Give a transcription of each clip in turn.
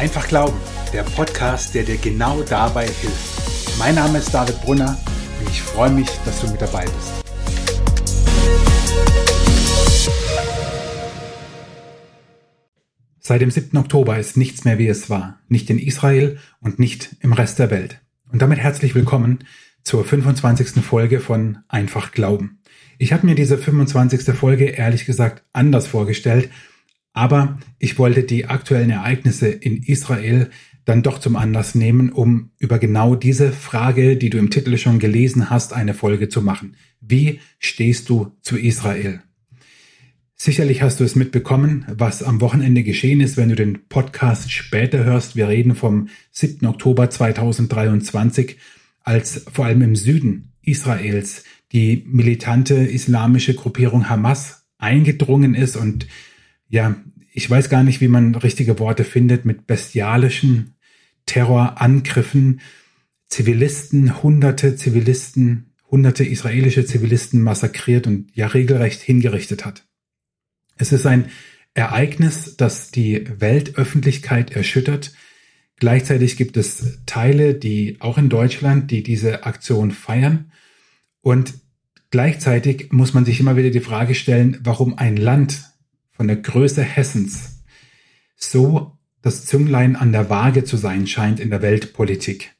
Einfach Glauben, der Podcast, der dir genau dabei hilft. Mein Name ist David Brunner und ich freue mich, dass du mit dabei bist. Seit dem 7. Oktober ist nichts mehr wie es war, nicht in Israel und nicht im Rest der Welt. Und damit herzlich willkommen zur 25. Folge von Einfach Glauben. Ich habe mir diese 25. Folge ehrlich gesagt anders vorgestellt, aber ich wollte die aktuellen Ereignisse in Israel dann doch zum Anlass nehmen, um über genau diese Frage, die du im Titel schon gelesen hast, eine Folge zu machen. Wie stehst du zu Israel? Sicherlich hast du es mitbekommen, was am Wochenende geschehen ist, wenn du den Podcast später hörst. Wir reden vom 7. Oktober 2023, als vor allem im Süden Israels die militante islamische Gruppierung Hamas eingedrungen ist und ja, ich weiß gar nicht, wie man richtige Worte findet, mit bestialischen Terrorangriffen Zivilisten, hunderte Zivilisten, hunderte israelische Zivilisten massakriert und ja regelrecht hingerichtet hat. Es ist ein Ereignis, das die Weltöffentlichkeit erschüttert. Gleichzeitig gibt es Teile, die auch in Deutschland, die diese Aktion feiern. Und gleichzeitig muss man sich immer wieder die Frage stellen, warum ein Land von der Größe Hessens so das Zünglein an der Waage zu sein scheint in der Weltpolitik.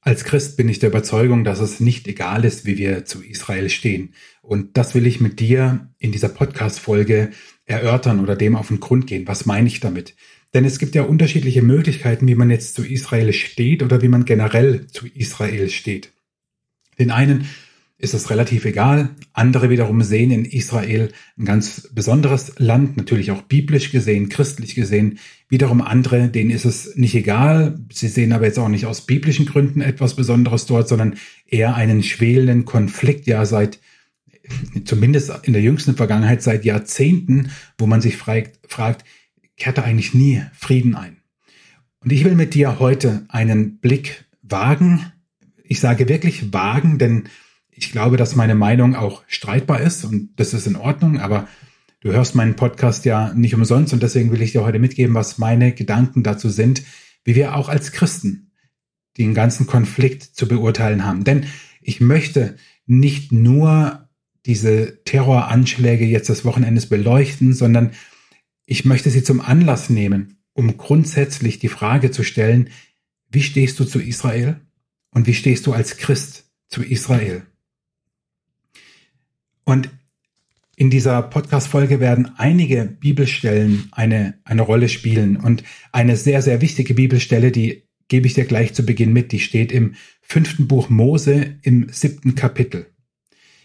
Als Christ bin ich der Überzeugung, dass es nicht egal ist, wie wir zu Israel stehen. Und das will ich mit dir in dieser Podcast-Folge erörtern oder dem auf den Grund gehen. Was meine ich damit? Denn es gibt ja unterschiedliche Möglichkeiten, wie man jetzt zu Israel steht oder wie man generell zu Israel steht. Den einen ist es relativ egal. Andere wiederum sehen in Israel ein ganz besonderes Land, natürlich auch biblisch gesehen, christlich gesehen. Wiederum andere, denen ist es nicht egal. Sie sehen aber jetzt auch nicht aus biblischen Gründen etwas Besonderes dort, sondern eher einen schwelenden Konflikt, ja seit zumindest in der jüngsten Vergangenheit seit Jahrzehnten, wo man sich fragt, fragt kehrt da eigentlich nie Frieden ein? Und ich will mit dir heute einen Blick wagen. Ich sage wirklich wagen, denn ich glaube, dass meine Meinung auch streitbar ist und das ist in Ordnung, aber du hörst meinen Podcast ja nicht umsonst und deswegen will ich dir heute mitgeben, was meine Gedanken dazu sind, wie wir auch als Christen den ganzen Konflikt zu beurteilen haben. Denn ich möchte nicht nur diese Terroranschläge jetzt des Wochenendes beleuchten, sondern ich möchte sie zum Anlass nehmen, um grundsätzlich die Frage zu stellen, wie stehst du zu Israel und wie stehst du als Christ zu Israel? Und in dieser Podcast-Folge werden einige Bibelstellen eine, eine Rolle spielen. Und eine sehr, sehr wichtige Bibelstelle, die gebe ich dir gleich zu Beginn mit, die steht im fünften Buch Mose im siebten Kapitel.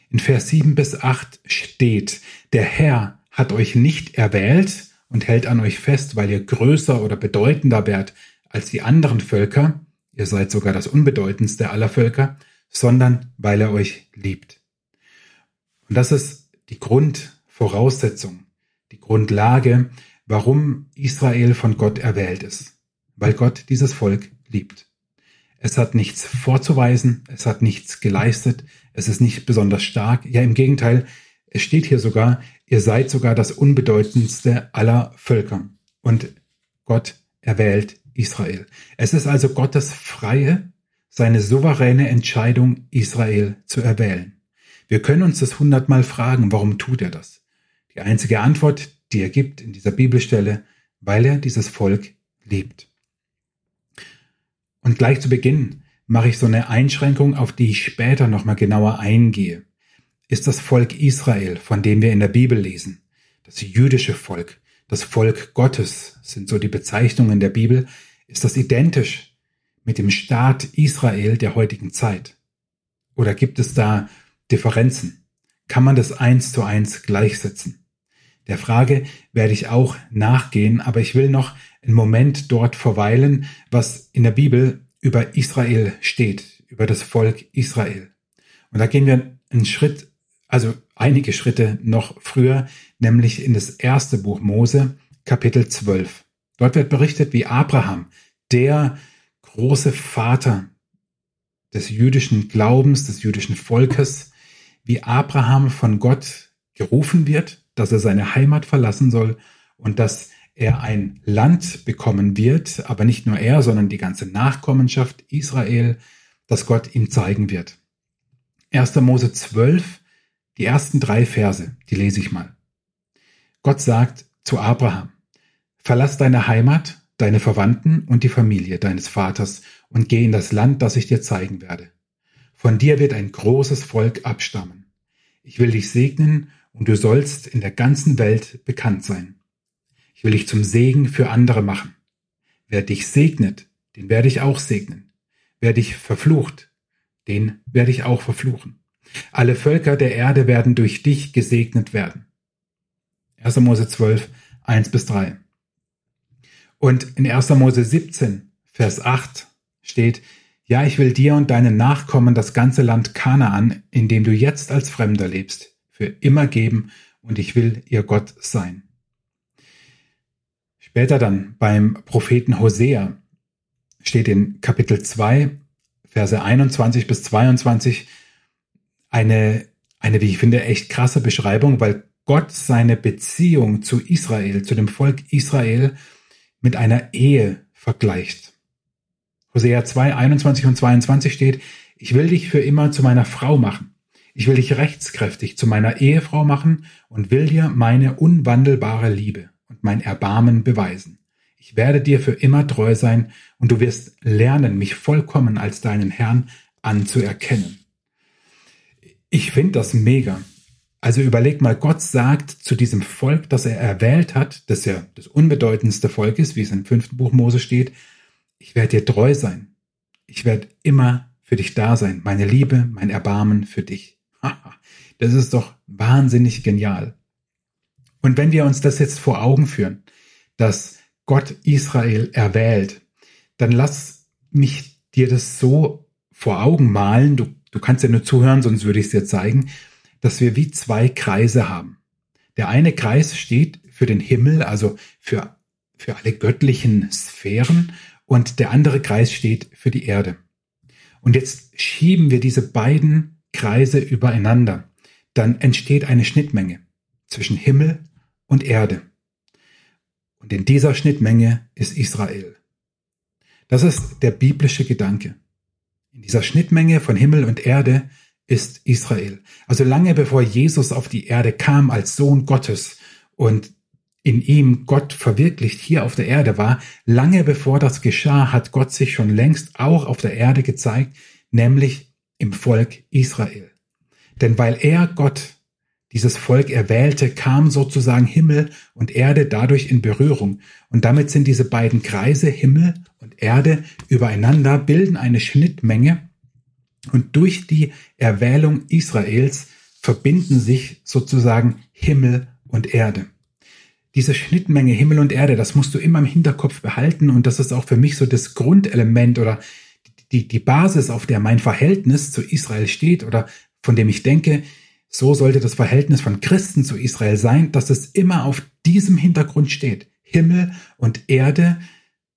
In Vers 7 bis 8 steht, der Herr hat euch nicht erwählt und hält an euch fest, weil ihr größer oder bedeutender wärt als die anderen Völker, ihr seid sogar das unbedeutendste aller Völker, sondern weil er euch liebt. Und das ist die Grundvoraussetzung, die Grundlage, warum Israel von Gott erwählt ist. Weil Gott dieses Volk liebt. Es hat nichts vorzuweisen, es hat nichts geleistet, es ist nicht besonders stark. Ja, im Gegenteil, es steht hier sogar, ihr seid sogar das unbedeutendste aller Völker. Und Gott erwählt Israel. Es ist also Gottes freie, seine souveräne Entscheidung, Israel zu erwählen. Wir können uns das hundertmal fragen, warum tut er das? Die einzige Antwort, die er gibt in dieser Bibelstelle, weil er dieses Volk liebt. Und gleich zu Beginn mache ich so eine Einschränkung, auf die ich später nochmal genauer eingehe. Ist das Volk Israel, von dem wir in der Bibel lesen, das jüdische Volk, das Volk Gottes sind so die Bezeichnungen der Bibel, ist das identisch mit dem Staat Israel der heutigen Zeit? Oder gibt es da Differenzen? Kann man das eins zu eins gleichsetzen? Der Frage werde ich auch nachgehen, aber ich will noch einen Moment dort verweilen, was in der Bibel über Israel steht, über das Volk Israel. Und da gehen wir einen Schritt, also einige Schritte noch früher, nämlich in das erste Buch Mose, Kapitel 12. Dort wird berichtet, wie Abraham, der große Vater des jüdischen Glaubens, des jüdischen Volkes, wie Abraham von Gott gerufen wird, dass er seine Heimat verlassen soll und dass er ein Land bekommen wird, aber nicht nur er, sondern die ganze Nachkommenschaft Israel, das Gott ihm zeigen wird. 1. Mose 12, die ersten drei Verse, die lese ich mal. Gott sagt zu Abraham, verlass deine Heimat, deine Verwandten und die Familie deines Vaters und geh in das Land, das ich dir zeigen werde. Von dir wird ein großes Volk abstammen. Ich will dich segnen und du sollst in der ganzen Welt bekannt sein. Ich will dich zum Segen für andere machen. Wer dich segnet, den werde ich auch segnen. Wer dich verflucht, den werde ich auch verfluchen. Alle Völker der Erde werden durch dich gesegnet werden. 1. Mose 12, 1 bis 3. Und in 1. Mose 17, Vers 8 steht, ja, ich will dir und deinen Nachkommen das ganze Land Kanaan, in dem du jetzt als Fremder lebst, für immer geben und ich will ihr Gott sein. Später dann beim Propheten Hosea steht in Kapitel 2, Verse 21 bis 22 eine, eine, wie ich finde, echt krasse Beschreibung, weil Gott seine Beziehung zu Israel, zu dem Volk Israel mit einer Ehe vergleicht. Hosea 2, 21 und 22 steht, ich will dich für immer zu meiner Frau machen. Ich will dich rechtskräftig zu meiner Ehefrau machen und will dir meine unwandelbare Liebe und mein Erbarmen beweisen. Ich werde dir für immer treu sein und du wirst lernen, mich vollkommen als deinen Herrn anzuerkennen. Ich finde das mega. Also überleg mal, Gott sagt zu diesem Volk, das er erwählt hat, das ja das unbedeutendste Volk ist, wie es im fünften Buch Mose steht, ich werde dir treu sein. Ich werde immer für dich da sein. Meine Liebe, mein Erbarmen für dich. Das ist doch wahnsinnig genial. Und wenn wir uns das jetzt vor Augen führen, dass Gott Israel erwählt, dann lass mich dir das so vor Augen malen. Du, du kannst ja nur zuhören, sonst würde ich es dir zeigen, dass wir wie zwei Kreise haben. Der eine Kreis steht für den Himmel, also für, für alle göttlichen Sphären und der andere Kreis steht für die Erde. Und jetzt schieben wir diese beiden Kreise übereinander. Dann entsteht eine Schnittmenge zwischen Himmel und Erde. Und in dieser Schnittmenge ist Israel. Das ist der biblische Gedanke. In dieser Schnittmenge von Himmel und Erde ist Israel. Also lange bevor Jesus auf die Erde kam als Sohn Gottes und in ihm Gott verwirklicht hier auf der Erde war, lange bevor das geschah, hat Gott sich schon längst auch auf der Erde gezeigt, nämlich im Volk Israel. Denn weil er Gott dieses Volk erwählte, kam sozusagen Himmel und Erde dadurch in Berührung. Und damit sind diese beiden Kreise, Himmel und Erde, übereinander, bilden eine Schnittmenge. Und durch die Erwählung Israels verbinden sich sozusagen Himmel und Erde diese Schnittmenge Himmel und Erde, das musst du immer im Hinterkopf behalten und das ist auch für mich so das Grundelement oder die, die Basis, auf der mein Verhältnis zu Israel steht oder von dem ich denke, so sollte das Verhältnis von Christen zu Israel sein, dass es immer auf diesem Hintergrund steht. Himmel und Erde,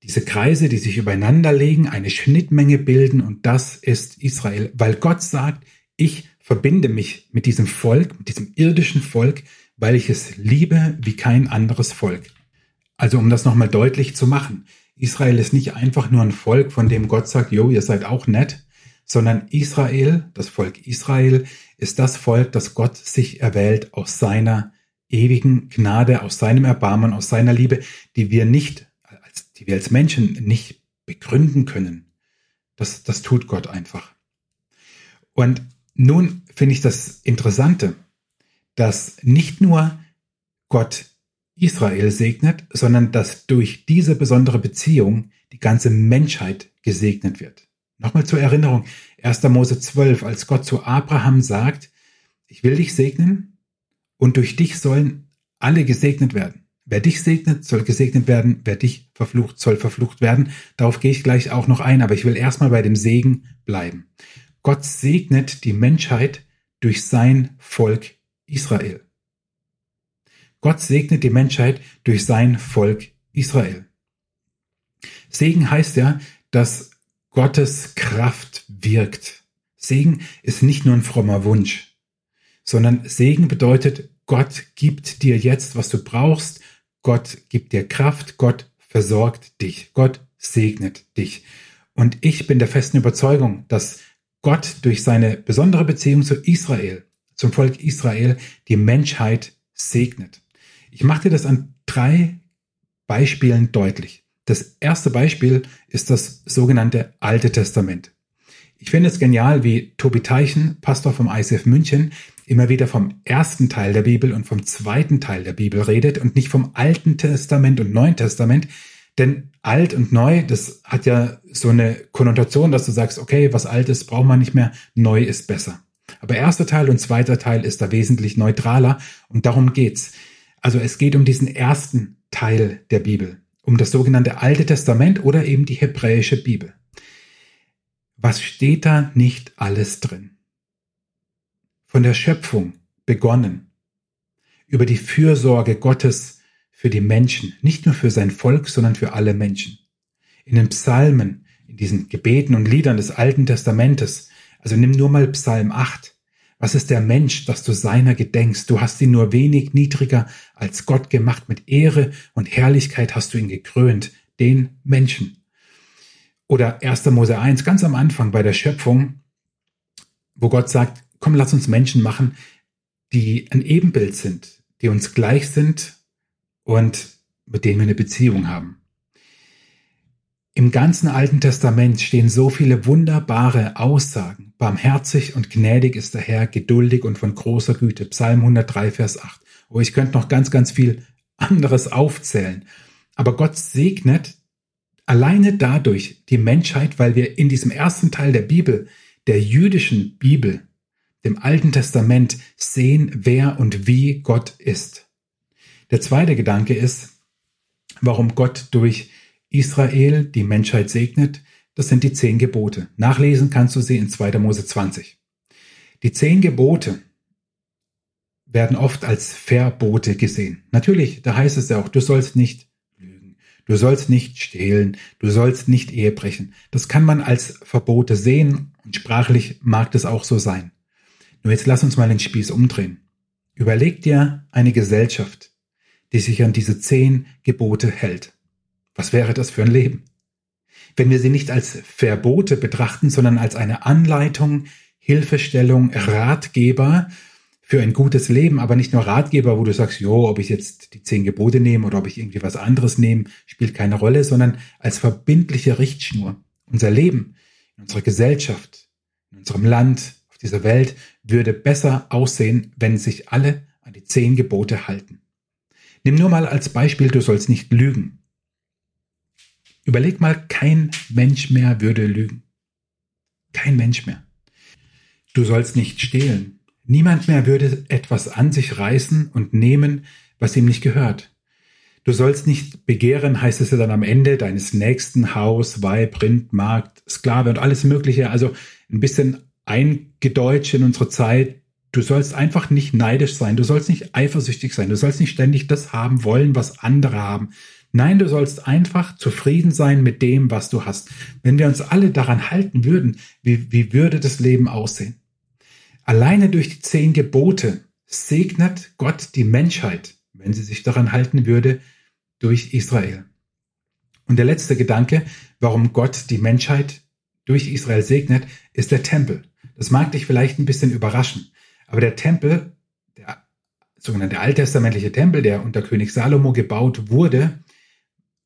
diese Kreise, die sich übereinander legen, eine Schnittmenge bilden und das ist Israel, weil Gott sagt, ich verbinde mich mit diesem Volk, mit diesem irdischen Volk, weil ich es liebe wie kein anderes Volk. Also um das nochmal deutlich zu machen, Israel ist nicht einfach nur ein Volk, von dem Gott sagt, jo, ihr seid auch nett, sondern Israel, das Volk Israel, ist das Volk, das Gott sich erwählt aus seiner ewigen Gnade, aus seinem Erbarmen, aus seiner Liebe, die wir nicht, die wir als Menschen nicht begründen können. Das, das tut Gott einfach. Und nun finde ich das Interessante dass nicht nur Gott Israel segnet, sondern dass durch diese besondere Beziehung die ganze Menschheit gesegnet wird. Nochmal zur Erinnerung, 1. Mose 12, als Gott zu Abraham sagt, ich will dich segnen und durch dich sollen alle gesegnet werden. Wer dich segnet, soll gesegnet werden, wer dich verflucht, soll verflucht werden. Darauf gehe ich gleich auch noch ein, aber ich will erstmal bei dem Segen bleiben. Gott segnet die Menschheit durch sein Volk Israel. Gott segnet die Menschheit durch sein Volk Israel. Segen heißt ja, dass Gottes Kraft wirkt. Segen ist nicht nur ein frommer Wunsch, sondern Segen bedeutet, Gott gibt dir jetzt, was du brauchst. Gott gibt dir Kraft, Gott versorgt dich, Gott segnet dich. Und ich bin der festen Überzeugung, dass Gott durch seine besondere Beziehung zu Israel, zum Volk Israel, die Menschheit segnet. Ich mache dir das an drei Beispielen deutlich. Das erste Beispiel ist das sogenannte Alte Testament. Ich finde es genial, wie Tobi Teichen, Pastor vom ICF München, immer wieder vom ersten Teil der Bibel und vom zweiten Teil der Bibel redet und nicht vom Alten Testament und Neuen Testament. Denn alt und neu, das hat ja so eine Konnotation, dass du sagst, okay, was alt ist, braucht man nicht mehr, neu ist besser. Aber erster Teil und zweiter Teil ist da wesentlich neutraler und darum geht's. Also es geht um diesen ersten Teil der Bibel, um das sogenannte Alte Testament oder eben die hebräische Bibel. Was steht da nicht alles drin? Von der Schöpfung begonnen, über die Fürsorge Gottes für die Menschen, nicht nur für sein Volk, sondern für alle Menschen. In den Psalmen, in diesen Gebeten und Liedern des Alten Testamentes, also nimm nur mal Psalm 8. Was ist der Mensch, dass du seiner gedenkst? Du hast ihn nur wenig niedriger als Gott gemacht. Mit Ehre und Herrlichkeit hast du ihn gekrönt, den Menschen. Oder 1. Mose 1, ganz am Anfang bei der Schöpfung, wo Gott sagt, komm, lass uns Menschen machen, die ein Ebenbild sind, die uns gleich sind und mit denen wir eine Beziehung haben. Im ganzen Alten Testament stehen so viele wunderbare Aussagen. Barmherzig und gnädig ist der Herr, geduldig und von großer Güte. Psalm 103, Vers 8. Oh, ich könnte noch ganz, ganz viel anderes aufzählen. Aber Gott segnet alleine dadurch die Menschheit, weil wir in diesem ersten Teil der Bibel, der jüdischen Bibel, dem Alten Testament sehen, wer und wie Gott ist. Der zweite Gedanke ist, warum Gott durch Israel die Menschheit segnet. Das sind die zehn Gebote. Nachlesen kannst du sie in 2. Mose 20. Die zehn Gebote werden oft als Verbote gesehen. Natürlich, da heißt es ja auch, du sollst nicht lügen, du sollst nicht stehlen, du sollst nicht Ehe brechen. Das kann man als Verbote sehen und sprachlich mag das auch so sein. Nur jetzt lass uns mal den Spieß umdrehen. Überleg dir eine Gesellschaft, die sich an diese zehn Gebote hält. Was wäre das für ein Leben? Wenn wir sie nicht als Verbote betrachten, sondern als eine Anleitung, Hilfestellung, Ratgeber für ein gutes Leben, aber nicht nur Ratgeber, wo du sagst, jo, ob ich jetzt die zehn Gebote nehme oder ob ich irgendwie was anderes nehme, spielt keine Rolle, sondern als verbindliche Richtschnur. Unser Leben in unserer Gesellschaft, in unserem Land, auf dieser Welt würde besser aussehen, wenn sich alle an die zehn Gebote halten. Nimm nur mal als Beispiel, du sollst nicht lügen. Überleg mal, kein Mensch mehr würde lügen. Kein Mensch mehr. Du sollst nicht stehlen. Niemand mehr würde etwas an sich reißen und nehmen, was ihm nicht gehört. Du sollst nicht begehren, heißt es ja dann am Ende, deines nächsten Haus, Weib, Rind, Markt, Sklave und alles Mögliche. Also ein bisschen eingedeutscht in unsere Zeit. Du sollst einfach nicht neidisch sein, du sollst nicht eifersüchtig sein, du sollst nicht ständig das haben wollen, was andere haben. Nein, du sollst einfach zufrieden sein mit dem, was du hast. Wenn wir uns alle daran halten würden, wie, wie würde das Leben aussehen? Alleine durch die zehn Gebote segnet Gott die Menschheit, wenn sie sich daran halten würde, durch Israel. Und der letzte Gedanke, warum Gott die Menschheit durch Israel segnet, ist der Tempel. Das mag dich vielleicht ein bisschen überraschen. Aber der Tempel, der sogenannte alttestamentliche Tempel, der unter König Salomo gebaut wurde,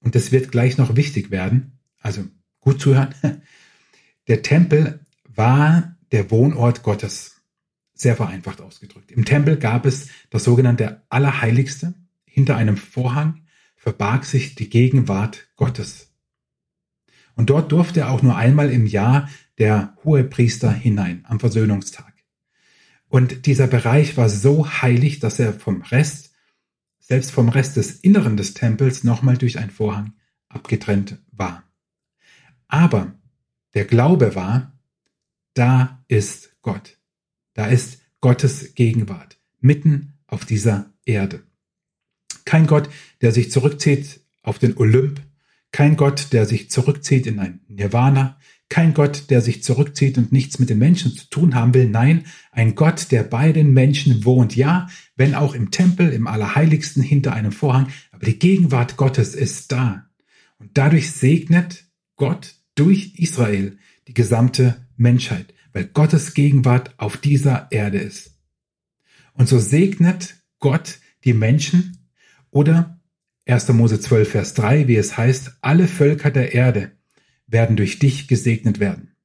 und das wird gleich noch wichtig werden, also gut zuhören, der Tempel war der Wohnort Gottes, sehr vereinfacht ausgedrückt. Im Tempel gab es das sogenannte Allerheiligste. Hinter einem Vorhang verbarg sich die Gegenwart Gottes. Und dort durfte auch nur einmal im Jahr der Hohepriester hinein am Versöhnungstag. Und dieser Bereich war so heilig, dass er vom Rest, selbst vom Rest des Inneren des Tempels, nochmal durch einen Vorhang abgetrennt war. Aber der Glaube war, da ist Gott. Da ist Gottes Gegenwart mitten auf dieser Erde. Kein Gott, der sich zurückzieht auf den Olymp, kein Gott, der sich zurückzieht in ein Nirvana, Kein Gott, der sich zurückzieht und nichts mit den Menschen zu tun haben will. Nein, ein Gott, der bei den Menschen wohnt. Ja, wenn auch im Tempel, im Allerheiligsten hinter einem Vorhang. Aber die Gegenwart Gottes ist da. Und dadurch segnet Gott durch Israel die gesamte Menschheit, weil Gottes Gegenwart auf dieser Erde ist. Und so segnet Gott die Menschen oder 1. Mose 12, Vers 3, wie es heißt, alle Völker der Erde werden durch dich gesegnet werden.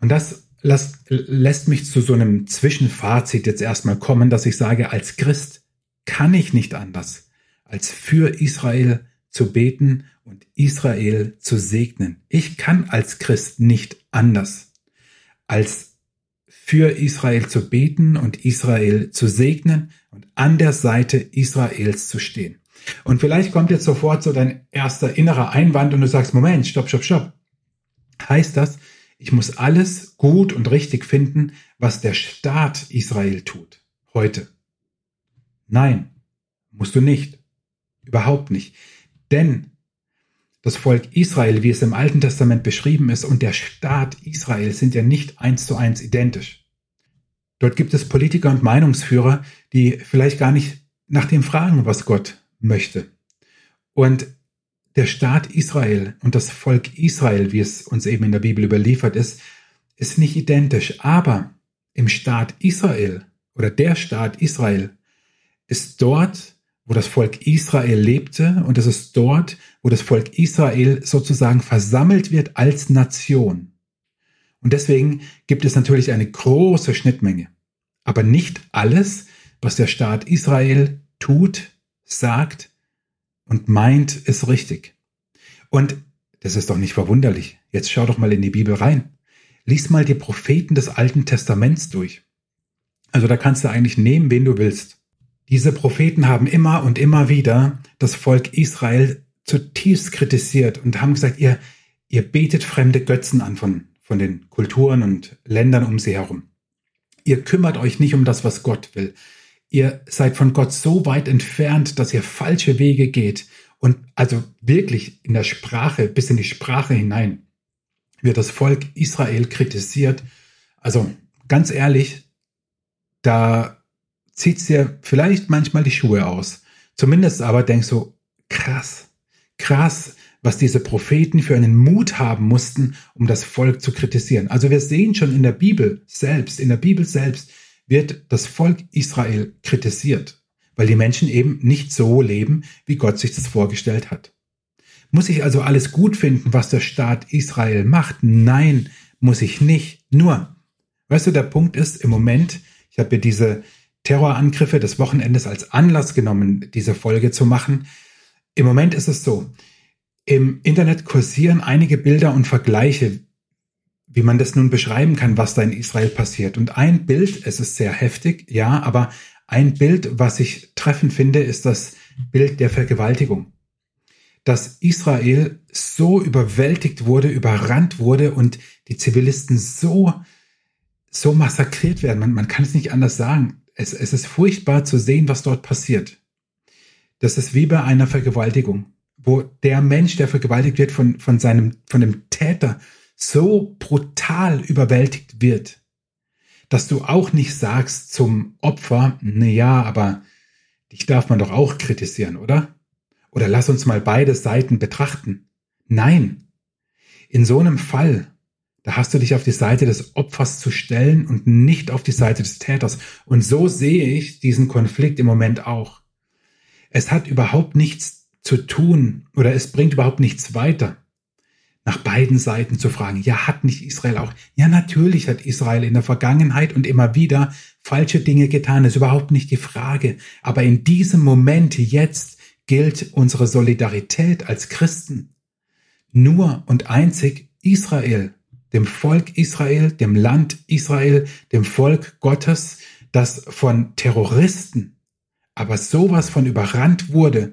Und das lässt mich zu so einem Zwischenfazit jetzt erstmal kommen, dass ich sage, als Christ kann ich nicht anders, als für Israel zu beten und Israel zu segnen. Ich kann als Christ nicht anders, als für Israel zu beten und Israel zu segnen und an der Seite Israels zu stehen. Und vielleicht kommt jetzt sofort so dein erster innerer Einwand und du sagst, Moment, stopp, stopp, stopp. Heißt das, ich muss alles gut und richtig finden, was der Staat Israel tut heute? Nein, musst du nicht. Überhaupt nicht. Denn das Volk Israel, wie es im Alten Testament beschrieben ist, und der Staat Israel sind ja nicht eins zu eins identisch. Dort gibt es Politiker und Meinungsführer, die vielleicht gar nicht nach dem fragen, was Gott möchte. Und der Staat Israel und das Volk Israel, wie es uns eben in der Bibel überliefert ist, ist nicht identisch. Aber im Staat Israel oder der Staat Israel ist dort, wo das Volk Israel lebte und es ist dort, wo das Volk Israel sozusagen versammelt wird als Nation. Und deswegen gibt es natürlich eine große Schnittmenge. Aber nicht alles, was der Staat Israel tut, sagt und meint, ist richtig. Und das ist doch nicht verwunderlich. Jetzt schau doch mal in die Bibel rein. Lies mal die Propheten des Alten Testaments durch. Also da kannst du eigentlich nehmen, wen du willst. Diese Propheten haben immer und immer wieder das Volk Israel zutiefst kritisiert und haben gesagt, ihr, ihr betet fremde Götzen an von, von den Kulturen und Ländern um sie herum. Ihr kümmert euch nicht um das, was Gott will. Ihr seid von Gott so weit entfernt, dass ihr falsche Wege geht. Und also wirklich in der Sprache, bis in die Sprache hinein, wird das Volk Israel kritisiert. Also ganz ehrlich, da zieht dir vielleicht manchmal die Schuhe aus. Zumindest aber denkst du, krass, krass, was diese Propheten für einen Mut haben mussten, um das Volk zu kritisieren. Also wir sehen schon in der Bibel selbst, in der Bibel selbst, wird das Volk Israel kritisiert, weil die Menschen eben nicht so leben, wie Gott sich das vorgestellt hat. Muss ich also alles gut finden, was der Staat Israel macht? Nein, muss ich nicht. Nur, weißt du, der Punkt ist im Moment, ich habe mir diese Terrorangriffe des Wochenendes als Anlass genommen, diese Folge zu machen. Im Moment ist es so, im Internet kursieren einige Bilder und Vergleiche, wie man das nun beschreiben kann, was da in Israel passiert. Und ein Bild, es ist sehr heftig, ja, aber ein Bild, was ich treffend finde, ist das Bild der Vergewaltigung. Dass Israel so überwältigt wurde, überrannt wurde und die Zivilisten so, so massakriert werden. Man, man kann es nicht anders sagen. Es, es ist furchtbar zu sehen, was dort passiert. Das ist wie bei einer Vergewaltigung, wo der Mensch, der vergewaltigt wird von, von seinem, von dem Täter, so brutal überwältigt wird, dass du auch nicht sagst zum Opfer, na ja, aber dich darf man doch auch kritisieren, oder? Oder lass uns mal beide Seiten betrachten. Nein. In so einem Fall, da hast du dich auf die Seite des Opfers zu stellen und nicht auf die Seite des Täters. Und so sehe ich diesen Konflikt im Moment auch. Es hat überhaupt nichts zu tun oder es bringt überhaupt nichts weiter, nach beiden Seiten zu fragen, ja, hat nicht Israel auch? Ja, natürlich hat Israel in der Vergangenheit und immer wieder falsche Dinge getan, ist überhaupt nicht die Frage. Aber in diesem Moment jetzt gilt unsere Solidarität als Christen. Nur und einzig Israel, dem Volk Israel, dem Land Israel, dem Volk Gottes, das von Terroristen aber sowas von überrannt wurde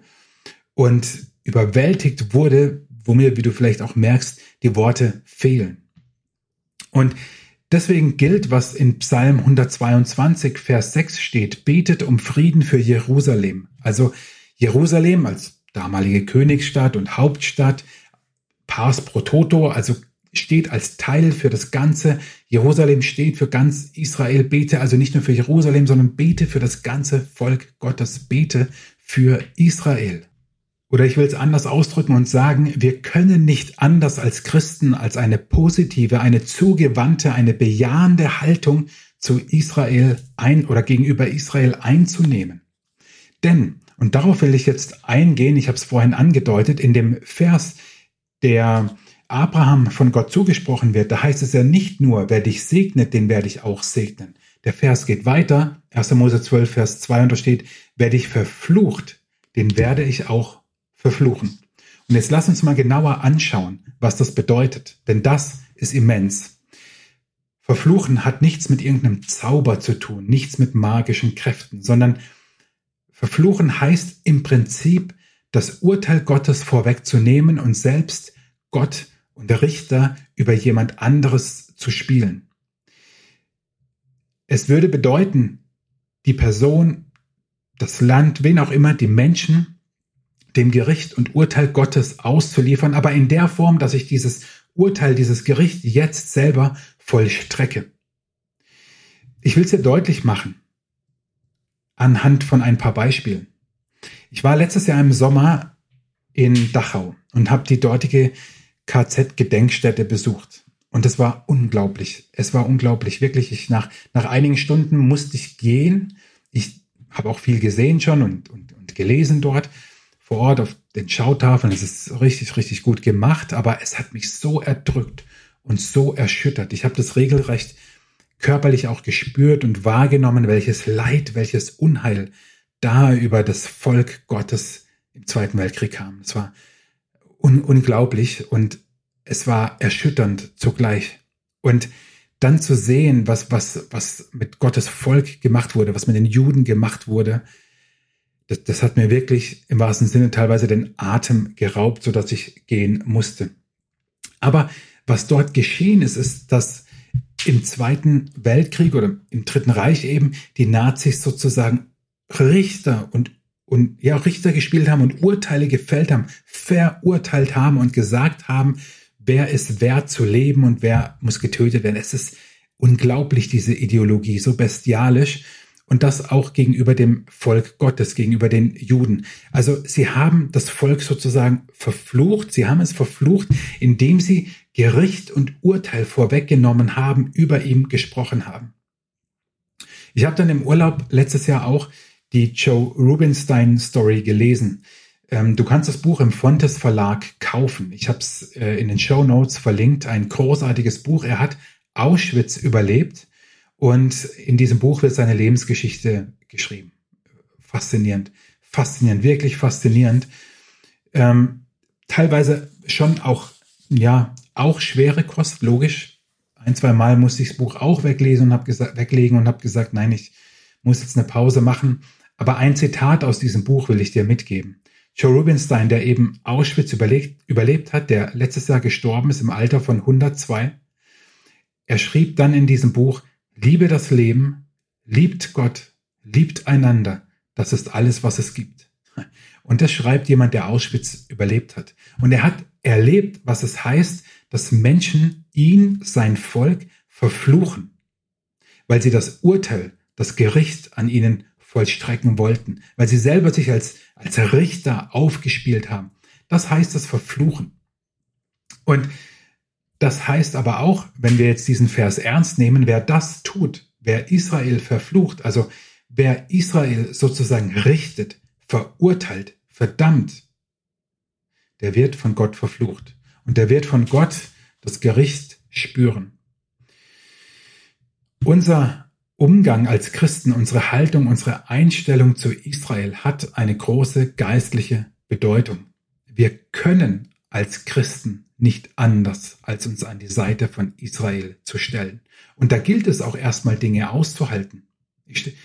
und überwältigt wurde wo mir, wie du vielleicht auch merkst, die Worte fehlen. Und deswegen gilt, was in Psalm 122, Vers 6 steht, betet um Frieden für Jerusalem. Also Jerusalem als damalige Königsstadt und Hauptstadt pars pro toto, also steht als Teil für das ganze. Jerusalem steht für ganz Israel. Bete also nicht nur für Jerusalem, sondern bete für das ganze Volk Gottes. Bete für Israel. Oder ich will es anders ausdrücken und sagen, wir können nicht anders als Christen als eine positive, eine zugewandte, eine bejahende Haltung zu Israel ein oder gegenüber Israel einzunehmen. Denn, und darauf will ich jetzt eingehen, ich habe es vorhin angedeutet, in dem Vers, der Abraham von Gott zugesprochen wird, da heißt es ja nicht nur, wer dich segnet, den werde ich auch segnen. Der Vers geht weiter, 1. Mose 12, Vers 2, und da steht, wer dich verflucht, den werde ich auch verfluchen. Und jetzt lass uns mal genauer anschauen, was das bedeutet, denn das ist immens. Verfluchen hat nichts mit irgendeinem Zauber zu tun, nichts mit magischen Kräften, sondern verfluchen heißt im Prinzip, das Urteil Gottes vorwegzunehmen und selbst Gott und der Richter über jemand anderes zu spielen. Es würde bedeuten, die Person, das Land, wen auch immer, die Menschen dem Gericht und Urteil Gottes auszuliefern, aber in der Form, dass ich dieses Urteil, dieses Gericht jetzt selber vollstrecke. Ich will es dir deutlich machen, anhand von ein paar Beispielen. Ich war letztes Jahr im Sommer in Dachau und habe die dortige KZ-Gedenkstätte besucht. Und es war unglaublich. Es war unglaublich. Wirklich, ich nach, nach einigen Stunden musste ich gehen. Ich habe auch viel gesehen schon und, und, und gelesen dort vor Ort auf den Schautafeln. Es ist richtig, richtig gut gemacht, aber es hat mich so erdrückt und so erschüttert. Ich habe das regelrecht körperlich auch gespürt und wahrgenommen, welches Leid, welches Unheil da über das Volk Gottes im Zweiten Weltkrieg kam. Es war un unglaublich und es war erschütternd zugleich. Und dann zu sehen, was, was, was mit Gottes Volk gemacht wurde, was mit den Juden gemacht wurde, das, das hat mir wirklich im wahrsten Sinne teilweise den Atem geraubt, so dass ich gehen musste. Aber was dort geschehen ist, ist, dass im Zweiten Weltkrieg oder im Dritten Reich eben die Nazis sozusagen Richter und und ja Richter gespielt haben und Urteile gefällt haben, verurteilt haben und gesagt haben, wer ist wert zu leben und wer muss getötet werden. Es ist unglaublich, diese Ideologie, so bestialisch. Und das auch gegenüber dem Volk Gottes, gegenüber den Juden. Also sie haben das Volk sozusagen verflucht, sie haben es verflucht, indem sie Gericht und Urteil vorweggenommen haben, über ihm gesprochen haben. Ich habe dann im Urlaub letztes Jahr auch die Joe Rubinstein Story gelesen. Ähm, du kannst das Buch im Fontes Verlag kaufen. Ich habe es äh, in den Show Notes verlinkt. Ein großartiges Buch. Er hat Auschwitz überlebt und in diesem Buch wird seine Lebensgeschichte geschrieben. Faszinierend, faszinierend, wirklich faszinierend. Ähm, teilweise schon auch, ja, auch schwere Kost, logisch. Ein, zwei Mal musste ich das Buch auch weglesen und habe gesagt, weglegen und habe gesagt, nein, ich muss jetzt eine Pause machen. Aber ein Zitat aus diesem Buch will ich dir mitgeben. Joe Rubinstein, der eben Auschwitz überlebt, überlebt hat, der letztes Jahr gestorben ist im Alter von 102, er schrieb dann in diesem Buch, liebe das Leben, liebt Gott, liebt einander, das ist alles, was es gibt. Und das schreibt jemand, der Auschwitz überlebt hat. Und er hat erlebt, was es heißt, dass Menschen ihn, sein Volk, verfluchen, weil sie das Urteil, das Gericht an ihnen vollstrecken wollten, weil sie selber sich als, als Richter aufgespielt haben. Das heißt das Verfluchen. Und das heißt aber auch, wenn wir jetzt diesen Vers ernst nehmen, wer das tut, wer Israel verflucht, also wer Israel sozusagen richtet, verurteilt, verdammt, der wird von Gott verflucht. Und der wird von Gott das Gericht spüren. Unser Umgang als Christen, unsere Haltung, unsere Einstellung zu Israel hat eine große geistliche Bedeutung. Wir können als Christen nicht anders, als uns an die Seite von Israel zu stellen. Und da gilt es auch erstmal Dinge auszuhalten. Ich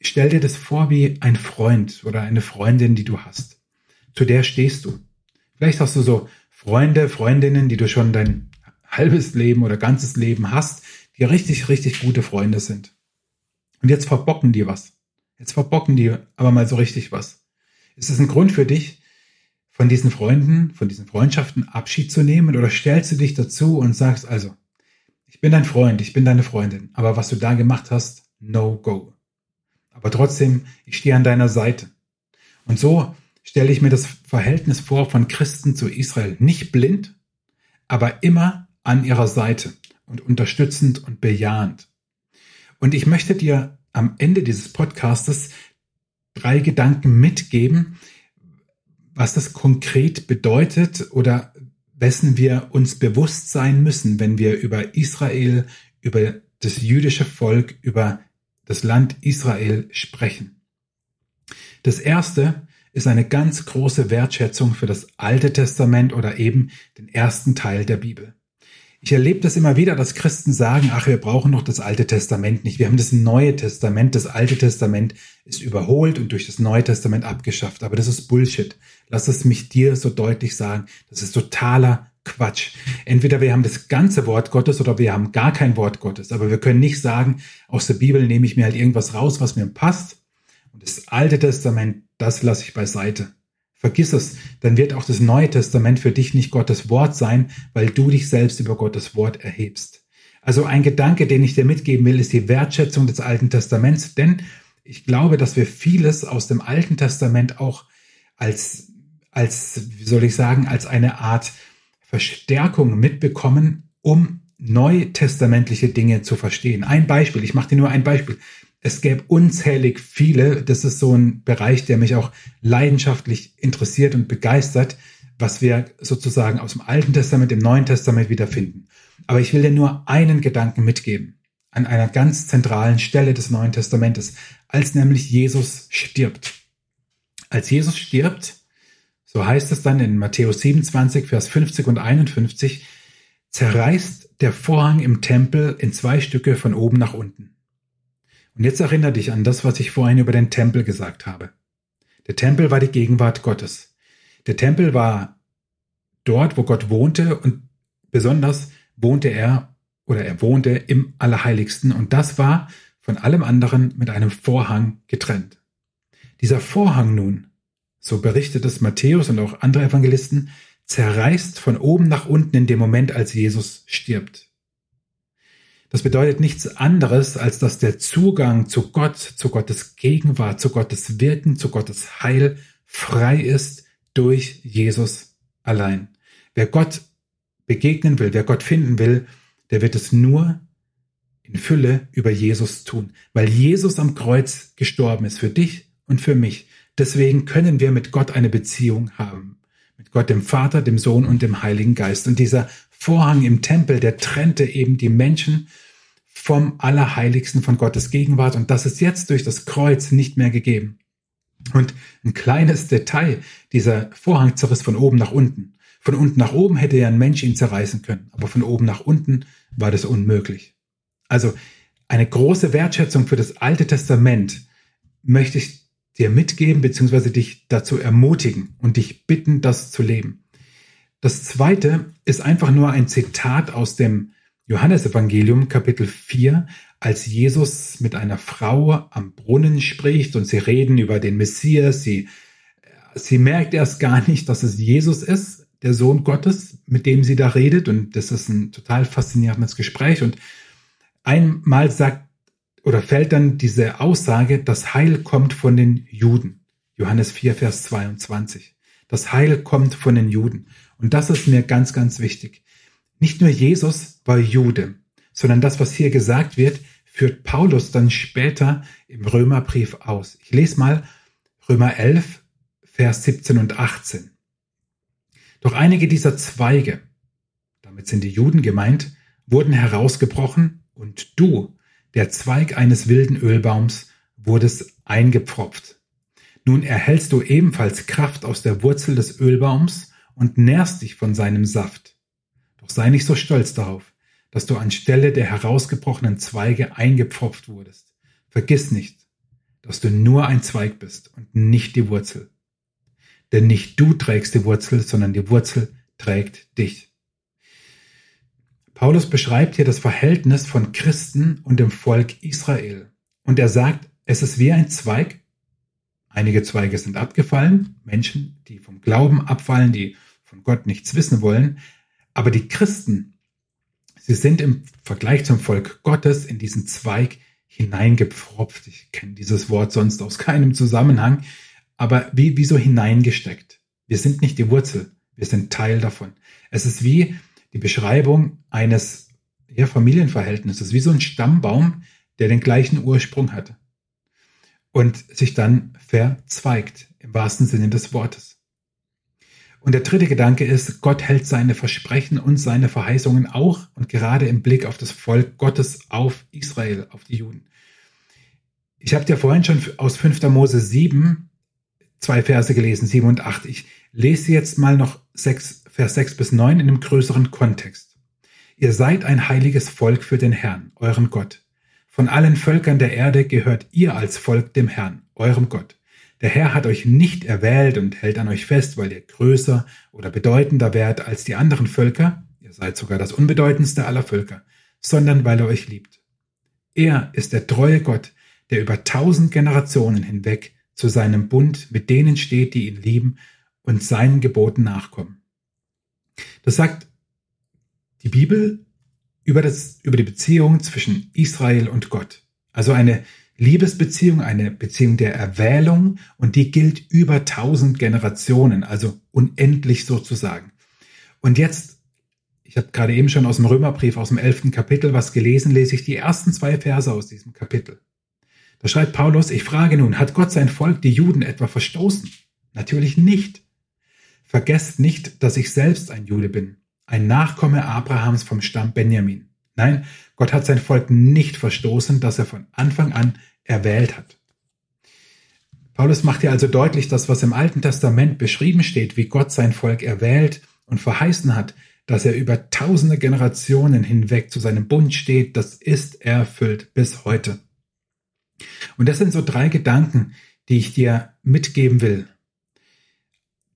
stell dir das vor wie ein Freund oder eine Freundin, die du hast. Zu der stehst du. Vielleicht hast du so Freunde, Freundinnen, die du schon dein halbes Leben oder ganzes Leben hast, die richtig, richtig gute Freunde sind. Und jetzt verbocken die was. Jetzt verbocken die aber mal so richtig was. Ist es ein Grund für dich, von diesen Freunden, von diesen Freundschaften Abschied zu nehmen oder stellst du dich dazu und sagst also, ich bin dein Freund, ich bin deine Freundin, aber was du da gemacht hast, no go. Aber trotzdem, ich stehe an deiner Seite. Und so stelle ich mir das Verhältnis vor von Christen zu Israel. Nicht blind, aber immer an ihrer Seite und unterstützend und bejahend. Und ich möchte dir am Ende dieses Podcastes drei Gedanken mitgeben, was das konkret bedeutet oder wessen wir uns bewusst sein müssen, wenn wir über Israel, über das jüdische Volk, über das Land Israel sprechen. Das erste ist eine ganz große Wertschätzung für das Alte Testament oder eben den ersten Teil der Bibel. Ich erlebe das immer wieder, dass Christen sagen, ach, wir brauchen noch das Alte Testament nicht. Wir haben das Neue Testament. Das Alte Testament ist überholt und durch das Neue Testament abgeschafft. Aber das ist Bullshit. Lass es mich dir so deutlich sagen. Das ist totaler Quatsch. Entweder wir haben das ganze Wort Gottes oder wir haben gar kein Wort Gottes. Aber wir können nicht sagen, aus der Bibel nehme ich mir halt irgendwas raus, was mir passt. Und das Alte Testament, das lasse ich beiseite. Vergiss es, dann wird auch das Neue Testament für dich nicht Gottes Wort sein, weil du dich selbst über Gottes Wort erhebst. Also ein Gedanke, den ich dir mitgeben will, ist die Wertschätzung des Alten Testaments, denn ich glaube, dass wir vieles aus dem Alten Testament auch als, als, wie soll ich sagen, als eine Art Verstärkung mitbekommen, um neutestamentliche Dinge zu verstehen. Ein Beispiel, ich mache dir nur ein Beispiel es gäbe unzählig viele. Das ist so ein Bereich, der mich auch leidenschaftlich interessiert und begeistert, was wir sozusagen aus dem Alten Testament, im Neuen Testament wiederfinden. Aber ich will dir nur einen Gedanken mitgeben an einer ganz zentralen Stelle des Neuen Testamentes, als nämlich Jesus stirbt. Als Jesus stirbt, so heißt es dann in Matthäus 27, Vers 50 und 51, zerreißt der Vorhang im Tempel in zwei Stücke von oben nach unten. Und jetzt erinnere dich an das, was ich vorhin über den Tempel gesagt habe. Der Tempel war die Gegenwart Gottes. Der Tempel war dort, wo Gott wohnte und besonders wohnte er oder er wohnte im Allerheiligsten und das war von allem anderen mit einem Vorhang getrennt. Dieser Vorhang nun, so berichtet es Matthäus und auch andere Evangelisten, zerreißt von oben nach unten in dem Moment, als Jesus stirbt. Das bedeutet nichts anderes, als dass der Zugang zu Gott, zu Gottes Gegenwart, zu Gottes Wirken, zu Gottes Heil frei ist durch Jesus allein. Wer Gott begegnen will, wer Gott finden will, der wird es nur in Fülle über Jesus tun, weil Jesus am Kreuz gestorben ist für dich und für mich. Deswegen können wir mit Gott eine Beziehung haben. Mit Gott, dem Vater, dem Sohn und dem Heiligen Geist. Und dieser Vorhang im Tempel, der trennte eben die Menschen vom Allerheiligsten von Gottes Gegenwart und das ist jetzt durch das Kreuz nicht mehr gegeben. Und ein kleines Detail, dieser Vorhang zerriss von oben nach unten. Von unten nach oben hätte ja ein Mensch ihn zerreißen können, aber von oben nach unten war das unmöglich. Also eine große Wertschätzung für das Alte Testament möchte ich dir mitgeben, beziehungsweise dich dazu ermutigen und dich bitten, das zu leben. Das zweite ist einfach nur ein Zitat aus dem Johannesevangelium Kapitel 4, als Jesus mit einer Frau am Brunnen spricht und sie reden über den Messias, sie, sie merkt erst gar nicht, dass es Jesus ist, der Sohn Gottes, mit dem sie da redet und das ist ein total faszinierendes Gespräch und einmal sagt oder fällt dann diese Aussage, das Heil kommt von den Juden. Johannes 4, Vers 22. Das Heil kommt von den Juden. Und das ist mir ganz, ganz wichtig. Nicht nur Jesus war Jude, sondern das, was hier gesagt wird, führt Paulus dann später im Römerbrief aus. Ich lese mal Römer 11, Vers 17 und 18. Doch einige dieser Zweige, damit sind die Juden gemeint, wurden herausgebrochen und du, der Zweig eines wilden Ölbaums, wurdest eingepfropft. Nun erhältst du ebenfalls Kraft aus der Wurzel des Ölbaums und nährst dich von seinem Saft. Doch sei nicht so stolz darauf, dass du anstelle der herausgebrochenen Zweige eingepfropft wurdest. Vergiss nicht, dass du nur ein Zweig bist und nicht die Wurzel. Denn nicht du trägst die Wurzel, sondern die Wurzel trägt dich. Paulus beschreibt hier das Verhältnis von Christen und dem Volk Israel. Und er sagt, es ist wie ein Zweig, Einige Zweige sind abgefallen, Menschen, die vom Glauben abfallen, die von Gott nichts wissen wollen. Aber die Christen, sie sind im Vergleich zum Volk Gottes in diesen Zweig hineingepfropft. Ich kenne dieses Wort sonst aus keinem Zusammenhang, aber wie, wie so hineingesteckt. Wir sind nicht die Wurzel, wir sind Teil davon. Es ist wie die Beschreibung eines ja, Familienverhältnisses, wie so ein Stammbaum, der den gleichen Ursprung hat und sich dann verzweigt, im wahrsten Sinne des Wortes. Und der dritte Gedanke ist, Gott hält seine Versprechen und seine Verheißungen auch und gerade im Blick auf das Volk Gottes, auf Israel, auf die Juden. Ich habe dir vorhin schon aus 5. Mose 7 zwei Verse gelesen, 7 und 8. Ich lese jetzt mal noch 6, Vers 6 bis 9 in einem größeren Kontext. Ihr seid ein heiliges Volk für den Herrn, euren Gott. Von allen Völkern der Erde gehört ihr als Volk dem Herrn, eurem Gott. Der Herr hat euch nicht erwählt und hält an euch fest, weil ihr größer oder bedeutender wärt als die anderen Völker, ihr seid sogar das unbedeutendste aller Völker, sondern weil er euch liebt. Er ist der treue Gott, der über tausend Generationen hinweg zu seinem Bund mit denen steht, die ihn lieben und seinen Geboten nachkommen. Das sagt die Bibel über, das, über die Beziehung zwischen Israel und Gott. Also eine Liebesbeziehung, eine Beziehung der Erwählung und die gilt über tausend Generationen, also unendlich sozusagen. Und jetzt, ich habe gerade eben schon aus dem Römerbrief, aus dem elften Kapitel was gelesen, lese ich die ersten zwei Verse aus diesem Kapitel. Da schreibt Paulus, ich frage nun, hat Gott sein Volk, die Juden, etwa verstoßen? Natürlich nicht. Vergesst nicht, dass ich selbst ein Jude bin, ein Nachkomme Abrahams vom Stamm Benjamin. Nein, Gott hat sein Volk nicht verstoßen, das er von Anfang an erwählt hat. Paulus macht hier also deutlich, dass was im Alten Testament beschrieben steht, wie Gott sein Volk erwählt und verheißen hat, dass er über tausende Generationen hinweg zu seinem Bund steht, das ist erfüllt bis heute. Und das sind so drei Gedanken, die ich dir mitgeben will.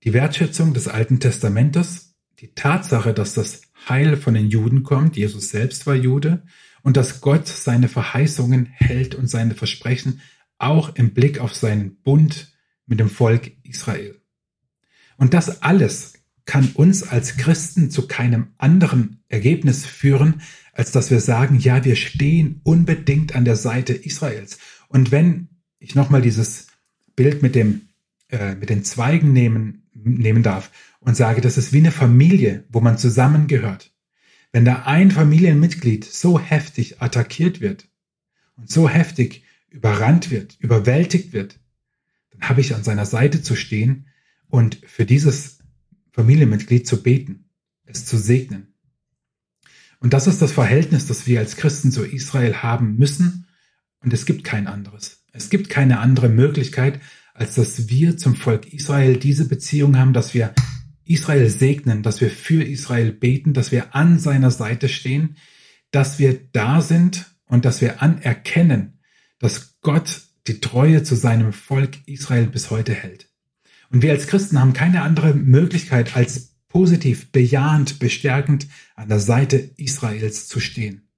Die Wertschätzung des Alten Testamentes, die Tatsache, dass das Heil von den Juden kommt, Jesus selbst war Jude, und dass Gott seine Verheißungen hält und seine Versprechen auch im Blick auf seinen Bund mit dem Volk Israel. Und das alles kann uns als Christen zu keinem anderen Ergebnis führen, als dass wir sagen, ja, wir stehen unbedingt an der Seite Israels. Und wenn ich nochmal dieses Bild mit dem, äh, mit den Zweigen nehmen, nehmen darf und sage, das ist wie eine Familie, wo man zusammengehört. Wenn da ein Familienmitglied so heftig attackiert wird und so heftig überrannt wird, überwältigt wird, dann habe ich an seiner Seite zu stehen und für dieses Familienmitglied zu beten, es zu segnen. Und das ist das Verhältnis, das wir als Christen zu Israel haben müssen. Und es gibt kein anderes. Es gibt keine andere Möglichkeit, als dass wir zum Volk Israel diese Beziehung haben, dass wir Israel segnen, dass wir für Israel beten, dass wir an seiner Seite stehen, dass wir da sind und dass wir anerkennen, dass Gott die Treue zu seinem Volk Israel bis heute hält. Und wir als Christen haben keine andere Möglichkeit, als positiv, bejahend, bestärkend an der Seite Israels zu stehen.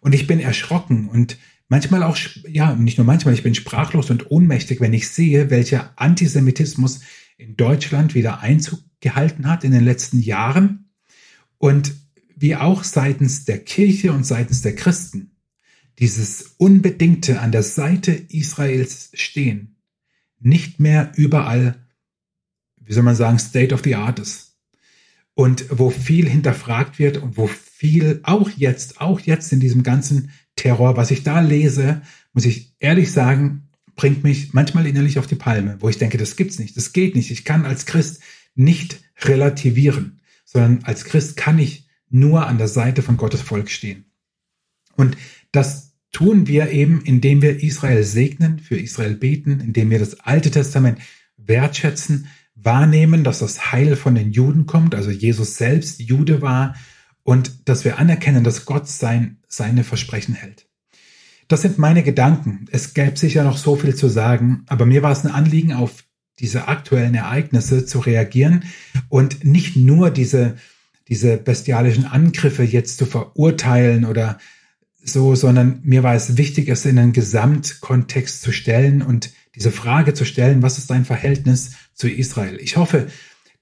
Und ich bin erschrocken und manchmal auch, ja, nicht nur manchmal, ich bin sprachlos und ohnmächtig, wenn ich sehe, welcher Antisemitismus in Deutschland wieder Einzug gehalten hat in den letzten Jahren und wie auch seitens der Kirche und seitens der Christen dieses unbedingte an der Seite Israels stehen nicht mehr überall, wie soll man sagen, State of the Art ist. Und wo viel hinterfragt wird und wo viel auch jetzt, auch jetzt in diesem ganzen Terror, was ich da lese, muss ich ehrlich sagen, bringt mich manchmal innerlich auf die Palme, wo ich denke, das gibt's nicht, das geht nicht. Ich kann als Christ nicht relativieren, sondern als Christ kann ich nur an der Seite von Gottes Volk stehen. Und das tun wir eben, indem wir Israel segnen, für Israel beten, indem wir das Alte Testament wertschätzen, wahrnehmen, dass das Heil von den Juden kommt, also Jesus selbst Jude war und dass wir anerkennen, dass Gott sein, seine Versprechen hält. Das sind meine Gedanken. Es gäbe sicher noch so viel zu sagen, aber mir war es ein Anliegen, auf diese aktuellen Ereignisse zu reagieren und nicht nur diese, diese bestialischen Angriffe jetzt zu verurteilen oder so, sondern mir war es wichtig, es in einen Gesamtkontext zu stellen und diese Frage zu stellen, was ist dein Verhältnis zu Israel? Ich hoffe,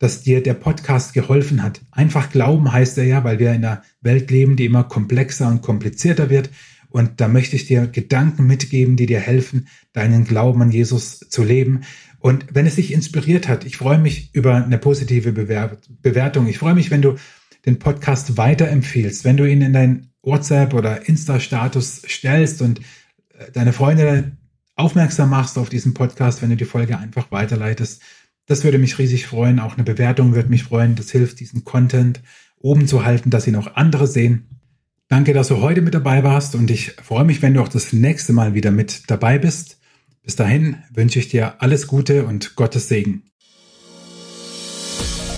dass dir der Podcast geholfen hat. Einfach glauben heißt er ja, weil wir in einer Welt leben, die immer komplexer und komplizierter wird. Und da möchte ich dir Gedanken mitgeben, die dir helfen, deinen Glauben an Jesus zu leben. Und wenn es dich inspiriert hat, ich freue mich über eine positive Bewertung. Ich freue mich, wenn du den Podcast weiterempfiehlst, wenn du ihn in dein WhatsApp oder Insta-Status stellst und äh, deine Freunde aufmerksam machst auf diesen Podcast, wenn du die Folge einfach weiterleitest. Das würde mich riesig freuen. Auch eine Bewertung würde mich freuen. Das hilft, diesen Content oben zu halten, dass ihn auch andere sehen. Danke, dass du heute mit dabei warst und ich freue mich, wenn du auch das nächste Mal wieder mit dabei bist. Bis dahin wünsche ich dir alles Gute und Gottes Segen.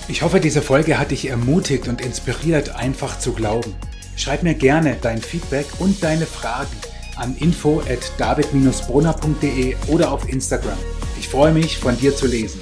Ich hoffe, diese Folge hat dich ermutigt und inspiriert, einfach zu glauben. Schreib mir gerne dein Feedback und deine Fragen an info at david-brunner.de oder auf Instagram. Ich freue mich, von dir zu lesen.